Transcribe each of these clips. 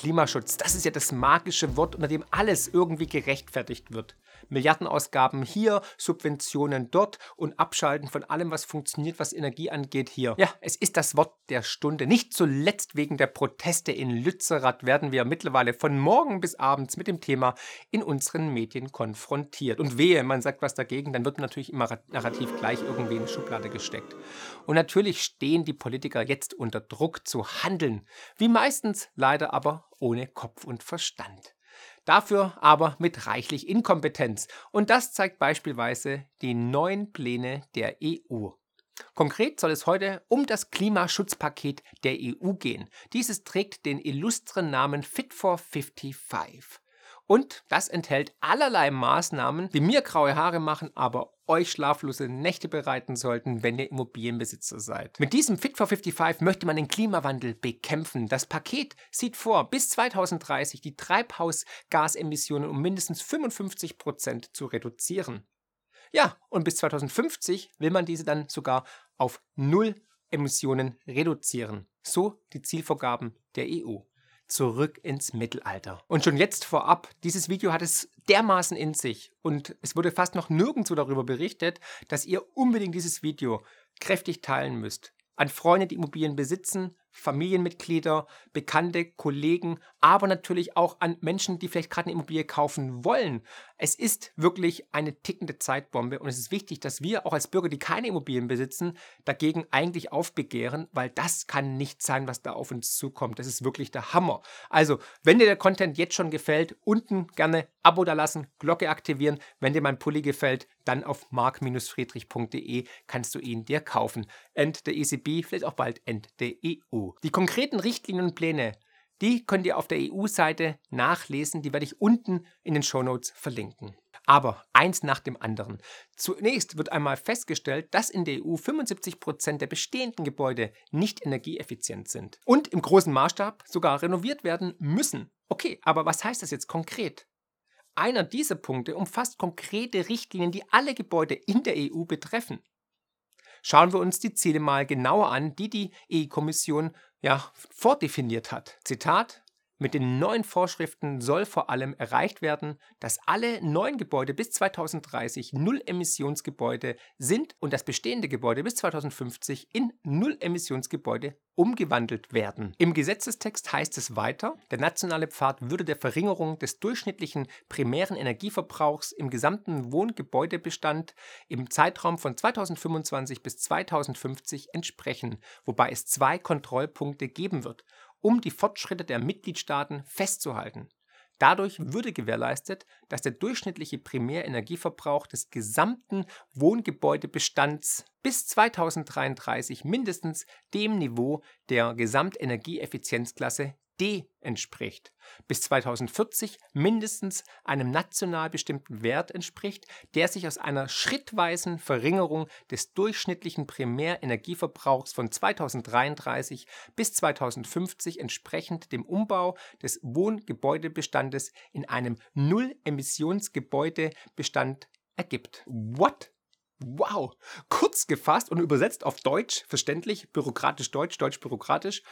Klimaschutz, das ist ja das magische Wort, unter dem alles irgendwie gerechtfertigt wird. Milliardenausgaben hier, Subventionen dort und Abschalten von allem, was funktioniert, was Energie angeht, hier. Ja, es ist das Wort der Stunde. Nicht zuletzt wegen der Proteste in Lützerath werden wir mittlerweile von morgen bis abends mit dem Thema in unseren Medien konfrontiert. Und wehe, man sagt was dagegen, dann wird natürlich immer narrativ gleich irgendwie in die Schublade gesteckt. Und natürlich stehen die Politiker jetzt unter Druck zu handeln, wie meistens leider aber ohne Kopf und Verstand. Dafür aber mit reichlich Inkompetenz. Und das zeigt beispielsweise die neuen Pläne der EU. Konkret soll es heute um das Klimaschutzpaket der EU gehen. Dieses trägt den illustren Namen Fit for 55. Und das enthält allerlei Maßnahmen, die mir graue Haare machen, aber euch schlaflose Nächte bereiten sollten, wenn ihr Immobilienbesitzer seid. Mit diesem Fit for 55 möchte man den Klimawandel bekämpfen. Das Paket sieht vor, bis 2030 die Treibhausgasemissionen um mindestens 55 Prozent zu reduzieren. Ja, und bis 2050 will man diese dann sogar auf Null Emissionen reduzieren. So die Zielvorgaben der EU zurück ins Mittelalter. Und schon jetzt vorab, dieses Video hat es dermaßen in sich und es wurde fast noch nirgendwo darüber berichtet, dass ihr unbedingt dieses Video kräftig teilen müsst. An Freunde, die Immobilien besitzen, Familienmitglieder, Bekannte, Kollegen, aber natürlich auch an Menschen, die vielleicht gerade eine Immobilie kaufen wollen. Es ist wirklich eine tickende Zeitbombe und es ist wichtig, dass wir auch als Bürger, die keine Immobilien besitzen, dagegen eigentlich aufbegehren, weil das kann nicht sein, was da auf uns zukommt. Das ist wirklich der Hammer. Also, wenn dir der Content jetzt schon gefällt, unten gerne Abo da lassen, Glocke aktivieren. Wenn dir mein Pulli gefällt, dann auf mark-friedrich.de kannst du ihn dir kaufen. End der ECB, vielleicht auch bald End der EU. Die konkreten Richtlinien und Pläne, die könnt ihr auf der EU-Seite nachlesen. Die werde ich unten in den Shownotes verlinken. Aber eins nach dem anderen. Zunächst wird einmal festgestellt, dass in der EU 75 Prozent der bestehenden Gebäude nicht energieeffizient sind und im großen Maßstab sogar renoviert werden müssen. Okay, aber was heißt das jetzt konkret? Einer dieser Punkte umfasst konkrete Richtlinien, die alle Gebäude in der EU betreffen. Schauen wir uns die Ziele mal genauer an, die die EU-Kommission ja vordefiniert hat. Zitat mit den neuen Vorschriften soll vor allem erreicht werden, dass alle neuen Gebäude bis 2030 Null-Emissionsgebäude sind und das bestehende Gebäude bis 2050 in Null-Emissionsgebäude umgewandelt werden. Im Gesetzestext heißt es weiter, der nationale Pfad würde der Verringerung des durchschnittlichen primären Energieverbrauchs im gesamten Wohngebäudebestand im Zeitraum von 2025 bis 2050 entsprechen, wobei es zwei Kontrollpunkte geben wird um die Fortschritte der Mitgliedstaaten festzuhalten. Dadurch würde gewährleistet, dass der durchschnittliche Primärenergieverbrauch des gesamten Wohngebäudebestands bis 2033 mindestens dem Niveau der Gesamtenergieeffizienzklasse D entspricht, bis 2040 mindestens einem national bestimmten Wert entspricht, der sich aus einer schrittweisen Verringerung des durchschnittlichen Primärenergieverbrauchs von 2033 bis 2050 entsprechend dem Umbau des Wohngebäudebestandes in einem Null-Emissionsgebäudebestand ergibt. What? Wow! Kurz gefasst und übersetzt auf Deutsch, verständlich, bürokratisch Deutsch, Deutsch bürokratisch,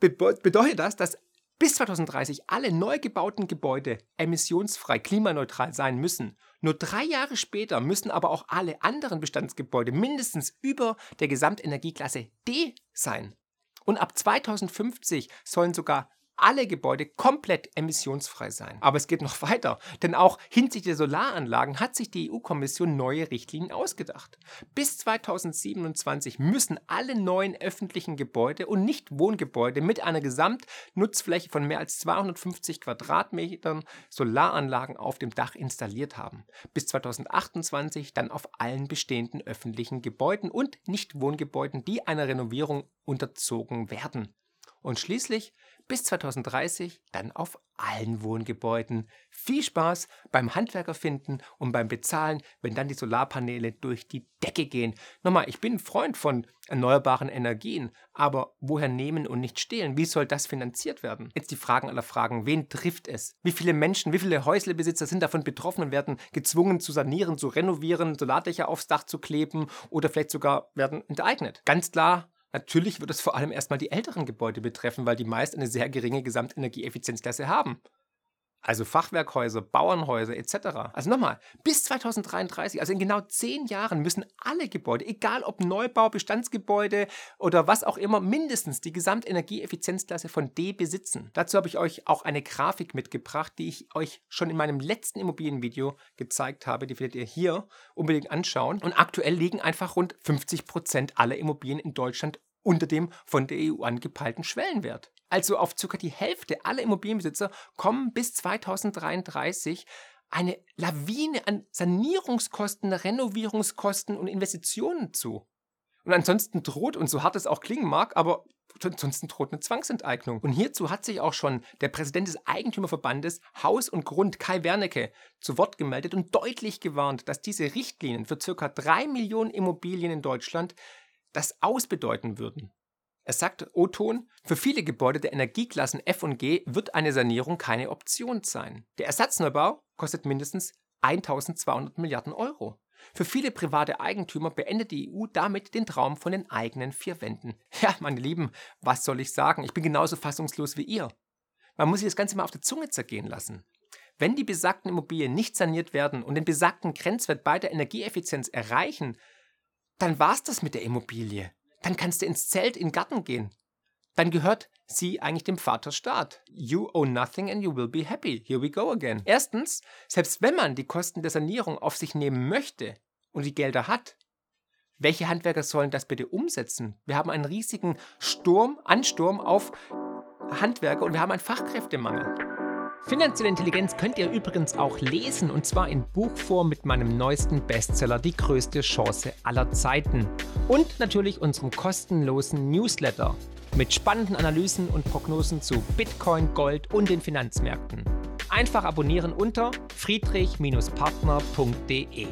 bedeutet das, dass bis 2030 alle neu gebauten Gebäude emissionsfrei, klimaneutral sein müssen. Nur drei Jahre später müssen aber auch alle anderen Bestandsgebäude mindestens über der Gesamtenergieklasse D sein. Und ab 2050 sollen sogar alle Gebäude komplett emissionsfrei sein. Aber es geht noch weiter, denn auch hinsichtlich der Solaranlagen hat sich die EU-Kommission neue Richtlinien ausgedacht. Bis 2027 müssen alle neuen öffentlichen Gebäude und Nicht-Wohngebäude mit einer Gesamtnutzfläche von mehr als 250 Quadratmetern Solaranlagen auf dem Dach installiert haben. Bis 2028 dann auf allen bestehenden öffentlichen Gebäuden und Nicht-Wohngebäuden, die einer Renovierung unterzogen werden. Und schließlich bis 2030 dann auf allen Wohngebäuden. Viel Spaß beim Handwerker finden und beim Bezahlen, wenn dann die Solarpaneele durch die Decke gehen. Nochmal, ich bin ein Freund von erneuerbaren Energien, aber woher nehmen und nicht stehlen? Wie soll das finanziert werden? Jetzt die Fragen aller Fragen. Wen trifft es? Wie viele Menschen, wie viele Häuslebesitzer sind davon betroffen und werden gezwungen zu sanieren, zu renovieren, Solardächer aufs Dach zu kleben oder vielleicht sogar werden enteignet? Ganz klar, Natürlich wird es vor allem erstmal die älteren Gebäude betreffen, weil die meist eine sehr geringe Gesamtenergieeffizienzklasse haben. Also Fachwerkhäuser, Bauernhäuser etc. Also nochmal, bis 2033, also in genau zehn Jahren, müssen alle Gebäude, egal ob Neubau, Bestandsgebäude oder was auch immer, mindestens die Gesamtenergieeffizienzklasse von D besitzen. Dazu habe ich euch auch eine Grafik mitgebracht, die ich euch schon in meinem letzten Immobilienvideo gezeigt habe. Die werdet ihr hier unbedingt anschauen. Und aktuell liegen einfach rund 50 Prozent aller Immobilien in Deutschland unter dem von der EU angepeilten Schwellenwert. Also auf ca. die Hälfte aller Immobilienbesitzer kommen bis 2033 eine Lawine an Sanierungskosten, Renovierungskosten und Investitionen zu. Und ansonsten droht, und so hart es auch klingen mag, aber ansonsten droht eine Zwangsenteignung. Und hierzu hat sich auch schon der Präsident des Eigentümerverbandes Haus und Grund, Kai Wernicke, zu Wort gemeldet und deutlich gewarnt, dass diese Richtlinien für ca. drei Millionen Immobilien in Deutschland das ausbedeuten würden. Er sagt, O-Ton, für viele Gebäude der Energieklassen F und G wird eine Sanierung keine Option sein. Der Ersatzneubau kostet mindestens 1200 Milliarden Euro. Für viele private Eigentümer beendet die EU damit den Traum von den eigenen vier Wänden. Ja, meine Lieben, was soll ich sagen? Ich bin genauso fassungslos wie ihr. Man muss sich das Ganze mal auf der Zunge zergehen lassen. Wenn die besagten Immobilien nicht saniert werden und den besagten Grenzwert bei der Energieeffizienz erreichen, dann war's das mit der Immobilie. Dann kannst du ins Zelt in den Garten gehen. Dann gehört sie eigentlich dem Vaterstaat. You own nothing and you will be happy. Here we go again. Erstens, selbst wenn man die Kosten der Sanierung auf sich nehmen möchte und die Gelder hat, welche Handwerker sollen das bitte umsetzen? Wir haben einen riesigen Sturm, Ansturm auf Handwerker und wir haben einen Fachkräftemangel. Finanzielle Intelligenz könnt ihr übrigens auch lesen und zwar in Buchform mit meinem neuesten Bestseller Die größte Chance aller Zeiten und natürlich unserem kostenlosen Newsletter mit spannenden Analysen und Prognosen zu Bitcoin, Gold und den Finanzmärkten. Einfach abonnieren unter friedrich-partner.de.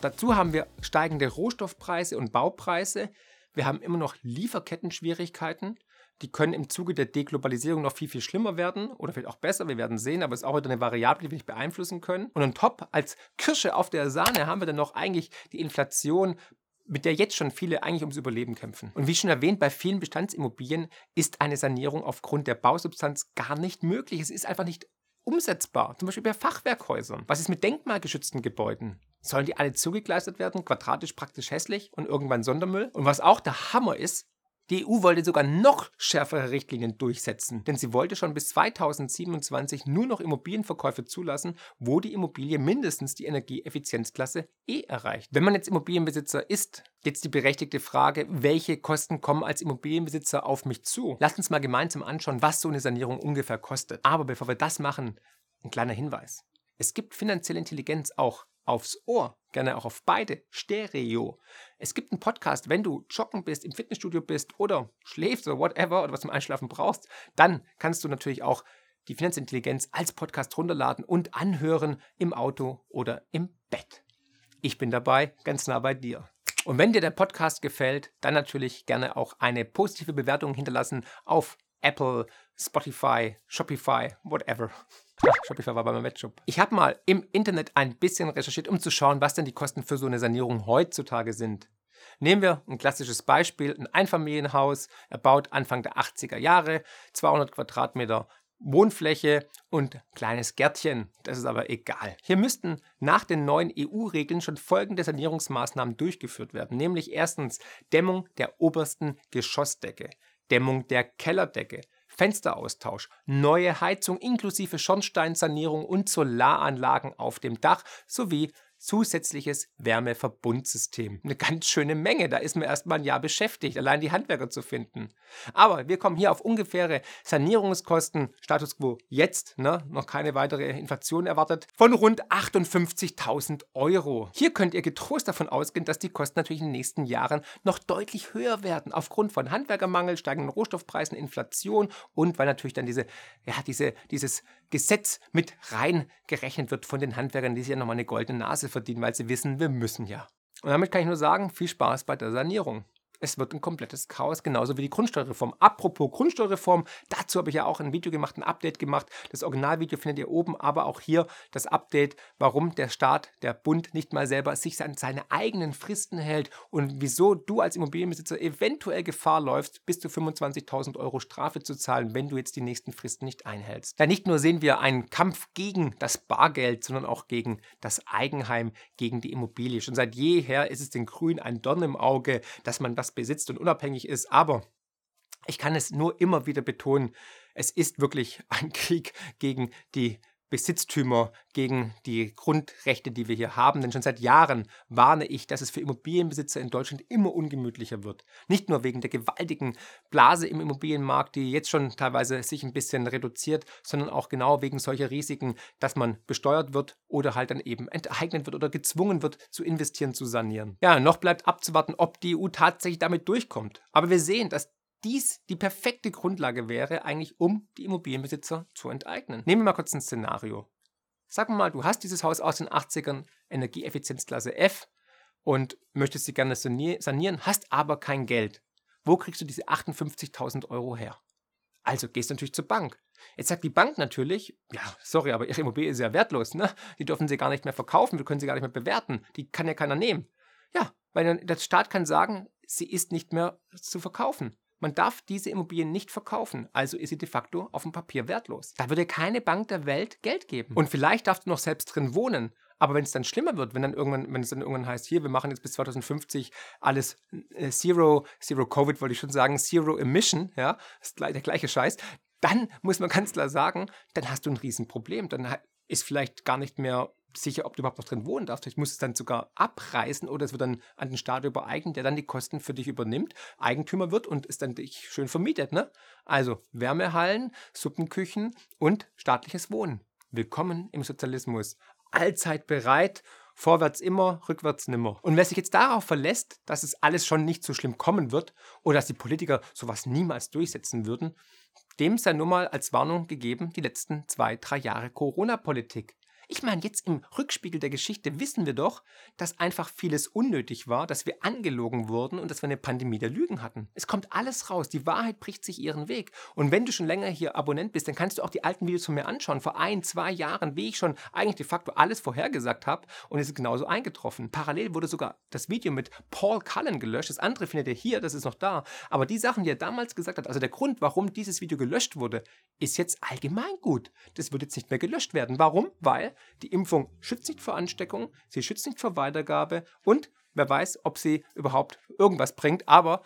Dazu haben wir steigende Rohstoffpreise und Baupreise. Wir haben immer noch Lieferkettenschwierigkeiten die können im Zuge der Deglobalisierung noch viel, viel schlimmer werden oder vielleicht auch besser. Wir werden sehen, aber es ist auch wieder eine Variable, die wir nicht beeinflussen können. Und on top, als Kirsche auf der Sahne, haben wir dann noch eigentlich die Inflation, mit der jetzt schon viele eigentlich ums Überleben kämpfen. Und wie schon erwähnt, bei vielen Bestandsimmobilien ist eine Sanierung aufgrund der Bausubstanz gar nicht möglich. Es ist einfach nicht umsetzbar. Zum Beispiel bei Fachwerkhäusern. Was ist mit denkmalgeschützten Gebäuden? Sollen die alle zugegleistert werden, quadratisch praktisch hässlich und irgendwann Sondermüll? Und was auch der Hammer ist, die EU wollte sogar noch schärfere Richtlinien durchsetzen, denn sie wollte schon bis 2027 nur noch Immobilienverkäufe zulassen, wo die Immobilie mindestens die Energieeffizienzklasse E erreicht. Wenn man jetzt Immobilienbesitzer ist, jetzt die berechtigte Frage, welche Kosten kommen als Immobilienbesitzer auf mich zu? Lasst uns mal gemeinsam anschauen, was so eine Sanierung ungefähr kostet. Aber bevor wir das machen, ein kleiner Hinweis. Es gibt finanzielle Intelligenz auch aufs Ohr, gerne auch auf beide, Stereo. Es gibt einen Podcast, wenn du joggen bist, im Fitnessstudio bist oder schläfst oder whatever oder was zum Einschlafen brauchst, dann kannst du natürlich auch die Finanzintelligenz als Podcast runterladen und anhören im Auto oder im Bett. Ich bin dabei, ganz nah bei dir. Und wenn dir der Podcast gefällt, dann natürlich gerne auch eine positive Bewertung hinterlassen auf Apple, Spotify, Shopify, whatever. Ach, Shopify war bei meinem Webshop. Ich habe mal im Internet ein bisschen recherchiert, um zu schauen, was denn die Kosten für so eine Sanierung heutzutage sind. Nehmen wir ein klassisches Beispiel, ein Einfamilienhaus, erbaut Anfang der 80er Jahre, 200 Quadratmeter Wohnfläche und kleines Gärtchen. Das ist aber egal. Hier müssten nach den neuen EU-Regeln schon folgende Sanierungsmaßnahmen durchgeführt werden, nämlich erstens Dämmung der obersten Geschossdecke, Dämmung der Kellerdecke, Fensteraustausch, neue Heizung inklusive Schornsteinsanierung und Solaranlagen auf dem Dach sowie zusätzliches Wärmeverbundsystem. Eine ganz schöne Menge, da ist man erstmal ein Jahr beschäftigt, allein die Handwerker zu finden. Aber wir kommen hier auf ungefähre Sanierungskosten, Status quo jetzt, ne, noch keine weitere Inflation erwartet, von rund 58.000 Euro. Hier könnt ihr getrost davon ausgehen, dass die Kosten natürlich in den nächsten Jahren noch deutlich höher werden, aufgrund von Handwerkermangel, steigenden Rohstoffpreisen, Inflation und weil natürlich dann diese, ja, diese, dieses Gesetz mit reingerechnet wird von den Handwerkern, die sich ja nochmal eine goldene Nase verdienen, weil sie wissen, wir müssen ja. Und damit kann ich nur sagen, viel Spaß bei der Sanierung es wird ein komplettes Chaos, genauso wie die Grundsteuerreform. Apropos Grundsteuerreform, dazu habe ich ja auch ein Video gemacht, ein Update gemacht. Das Originalvideo findet ihr oben, aber auch hier das Update, warum der Staat, der Bund nicht mal selber sich an seine eigenen Fristen hält und wieso du als Immobilienbesitzer eventuell Gefahr läufst, bis zu 25.000 Euro Strafe zu zahlen, wenn du jetzt die nächsten Fristen nicht einhältst. Ja, nicht nur sehen wir einen Kampf gegen das Bargeld, sondern auch gegen das Eigenheim, gegen die Immobilie. Schon seit jeher ist es den Grünen ein Dorn im Auge, dass man das besitzt und unabhängig ist. Aber ich kann es nur immer wieder betonen, es ist wirklich ein Krieg gegen die Besitztümer, gegen die Grundrechte, die wir hier haben. Denn schon seit Jahren warne ich, dass es für Immobilienbesitzer in Deutschland immer ungemütlicher wird. Nicht nur wegen der gewaltigen Blase im Immobilienmarkt, die jetzt schon teilweise sich ein bisschen reduziert, sondern auch genau wegen solcher Risiken, dass man besteuert wird oder halt dann eben enteignet wird oder gezwungen wird zu investieren, zu sanieren. Ja, noch bleibt abzuwarten, ob die EU tatsächlich damit durchkommt. Aber wir sehen, dass dies die perfekte Grundlage wäre, eigentlich um die Immobilienbesitzer zu enteignen. Nehmen wir mal kurz ein Szenario. Wir mal, du hast dieses Haus aus den 80ern, Energieeffizienzklasse F und möchtest sie gerne sanieren, hast aber kein Geld. Wo kriegst du diese 58.000 Euro her? Also gehst du natürlich zur Bank. Jetzt sagt die Bank natürlich, ja, sorry, aber ihre Immobilie ist ja wertlos, ne? Die dürfen sie gar nicht mehr verkaufen, wir können sie gar nicht mehr bewerten. Die kann ja keiner nehmen. Ja, weil der Staat kann sagen, sie ist nicht mehr zu verkaufen. Man darf diese Immobilien nicht verkaufen, also ist sie de facto auf dem Papier wertlos. Da würde keine Bank der Welt Geld geben. Und vielleicht darfst du noch selbst drin wohnen, aber wenn es dann schlimmer wird, wenn dann irgendwann, wenn es dann irgendwann heißt, hier, wir machen jetzt bis 2050 alles äh, Zero, Zero Covid, wollte ich schon sagen, Zero Emission, ja, ist der gleiche Scheiß, dann muss man ganz klar sagen, dann hast du ein Riesenproblem. Dann ist vielleicht gar nicht mehr sicher, ob du überhaupt noch drin wohnen darfst. Ich muss es dann sogar abreißen oder es wird dann an den Staat übereignet, der dann die Kosten für dich übernimmt, Eigentümer wird und es dann dich schön vermietet. Ne? Also Wärmehallen, Suppenküchen und staatliches Wohnen. Willkommen im Sozialismus. Allzeit bereit, vorwärts immer, rückwärts nimmer. Und wer sich jetzt darauf verlässt, dass es alles schon nicht so schlimm kommen wird oder dass die Politiker sowas niemals durchsetzen würden, dem sei nur mal als Warnung gegeben die letzten zwei, drei Jahre Corona-Politik. Ich meine, jetzt im Rückspiegel der Geschichte wissen wir doch, dass einfach vieles unnötig war, dass wir angelogen wurden und dass wir eine Pandemie der Lügen hatten. Es kommt alles raus, die Wahrheit bricht sich ihren Weg. Und wenn du schon länger hier Abonnent bist, dann kannst du auch die alten Videos von mir anschauen. Vor ein, zwei Jahren, wie ich schon eigentlich de facto alles vorhergesagt habe und es ist genauso eingetroffen. Parallel wurde sogar das Video mit Paul Cullen gelöscht. Das andere findet ihr hier, das ist noch da. Aber die Sachen, die er damals gesagt hat, also der Grund, warum dieses Video gelöscht wurde, ist jetzt allgemein gut. Das wird jetzt nicht mehr gelöscht werden. Warum? Weil die Impfung schützt nicht vor Ansteckung, sie schützt nicht vor Weitergabe und wer weiß, ob sie überhaupt irgendwas bringt. Aber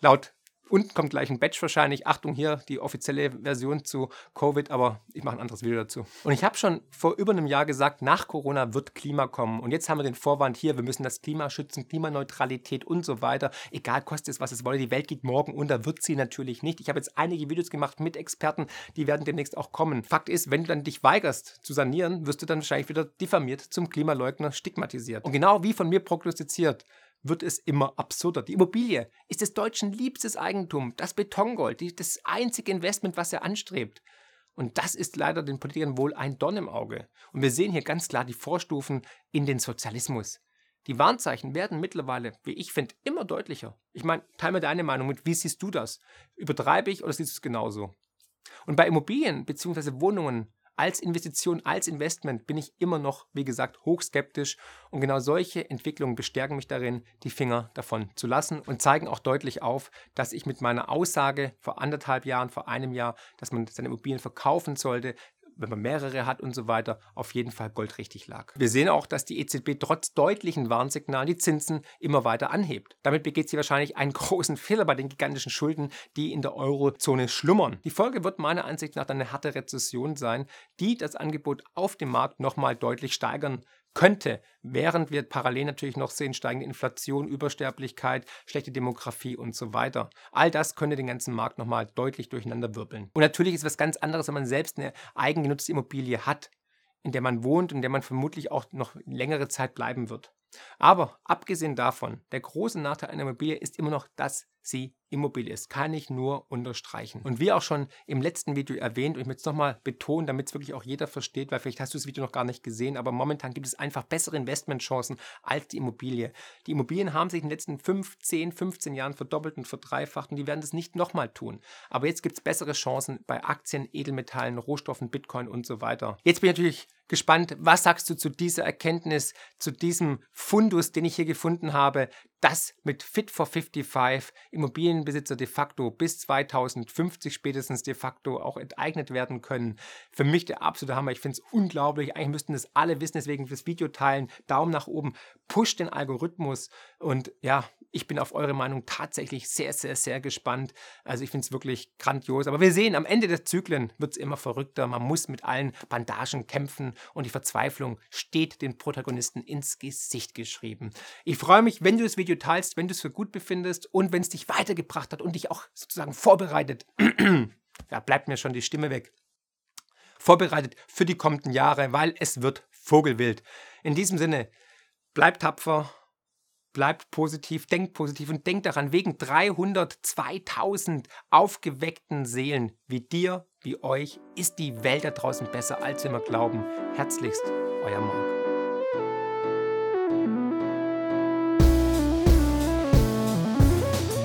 laut Unten kommt gleich ein Batch wahrscheinlich. Achtung hier, die offizielle Version zu Covid, aber ich mache ein anderes Video dazu. Und ich habe schon vor über einem Jahr gesagt, nach Corona wird Klima kommen. Und jetzt haben wir den Vorwand hier, wir müssen das Klima schützen, Klimaneutralität und so weiter. Egal, kostet es, was es wolle. Die Welt geht morgen unter, wird sie natürlich nicht. Ich habe jetzt einige Videos gemacht mit Experten, die werden demnächst auch kommen. Fakt ist, wenn du dann dich weigerst zu sanieren, wirst du dann wahrscheinlich wieder diffamiert zum Klimaleugner stigmatisiert. Und genau wie von mir prognostiziert, wird es immer absurder. Die Immobilie ist des Deutschen liebstes Eigentum, das Betongold, die, das einzige Investment, was er anstrebt. Und das ist leider den Politikern wohl ein Dorn im Auge. Und wir sehen hier ganz klar die Vorstufen in den Sozialismus. Die Warnzeichen werden mittlerweile, wie ich finde, immer deutlicher. Ich meine, teile mir deine Meinung mit. Wie siehst du das? Übertreibe ich oder siehst du es genauso? Und bei Immobilien bzw. Wohnungen als Investition, als Investment bin ich immer noch, wie gesagt, hochskeptisch. Und genau solche Entwicklungen bestärken mich darin, die Finger davon zu lassen und zeigen auch deutlich auf, dass ich mit meiner Aussage vor anderthalb Jahren, vor einem Jahr, dass man seine Immobilien verkaufen sollte, wenn man mehrere hat und so weiter, auf jeden Fall goldrichtig lag. Wir sehen auch, dass die EZB trotz deutlichen Warnsignalen die Zinsen immer weiter anhebt. Damit begeht sie wahrscheinlich einen großen Fehler bei den gigantischen Schulden, die in der Eurozone schlummern. Die Folge wird meiner Ansicht nach eine harte Rezession sein, die das Angebot auf dem Markt nochmal deutlich steigern könnte, während wir parallel natürlich noch sehen, steigende Inflation, Übersterblichkeit, schlechte Demografie und so weiter. All das könnte den ganzen Markt nochmal deutlich durcheinander wirbeln. Und natürlich ist was ganz anderes, wenn man selbst eine eigengenutzte Immobilie hat, in der man wohnt und in der man vermutlich auch noch längere Zeit bleiben wird. Aber abgesehen davon, der große Nachteil einer Immobilie ist immer noch, dass sie Immobilie ist. Kann ich nur unterstreichen. Und wie auch schon im letzten Video erwähnt, und ich möchte es nochmal betonen, damit es wirklich auch jeder versteht, weil vielleicht hast du das Video noch gar nicht gesehen, aber momentan gibt es einfach bessere Investmentchancen als die Immobilie. Die Immobilien haben sich in den letzten 5, 10, 15 Jahren verdoppelt und verdreifacht und die werden das nicht nochmal tun. Aber jetzt gibt es bessere Chancen bei Aktien, Edelmetallen, Rohstoffen, Bitcoin und so weiter. Jetzt bin ich natürlich gespannt, was sagst du zu dieser Erkenntnis, zu diesem Fundus, den ich hier gefunden habe, dass mit Fit for 55 Immobilienbesitzer de facto bis 2050 spätestens de facto auch enteignet werden können. Für mich der absolute Hammer. Ich finde es unglaublich. Eigentlich müssten das alle wissen, deswegen fürs Video teilen. Daumen nach oben. Push den Algorithmus. Und ja, ich bin auf eure Meinung tatsächlich sehr, sehr, sehr gespannt. Also ich finde es wirklich grandios. Aber wir sehen, am Ende der Zyklen wird es immer verrückter. Man muss mit allen Bandagen kämpfen und die Verzweiflung steht den Protagonisten ins Gesicht geschrieben. Ich freue mich, wenn du das Video teilst, wenn du es für gut befindest und wenn es dich weitergebracht hat und dich auch sozusagen vorbereitet. da bleibt mir schon die Stimme weg. Vorbereitet für die kommenden Jahre, weil es wird Vogelwild. In diesem Sinne, bleibt tapfer bleibt positiv, denkt positiv und denkt daran, wegen 300, 2000 aufgeweckten Seelen wie dir, wie euch, ist die Welt da draußen besser, als wir immer glauben. Herzlichst, euer Marc.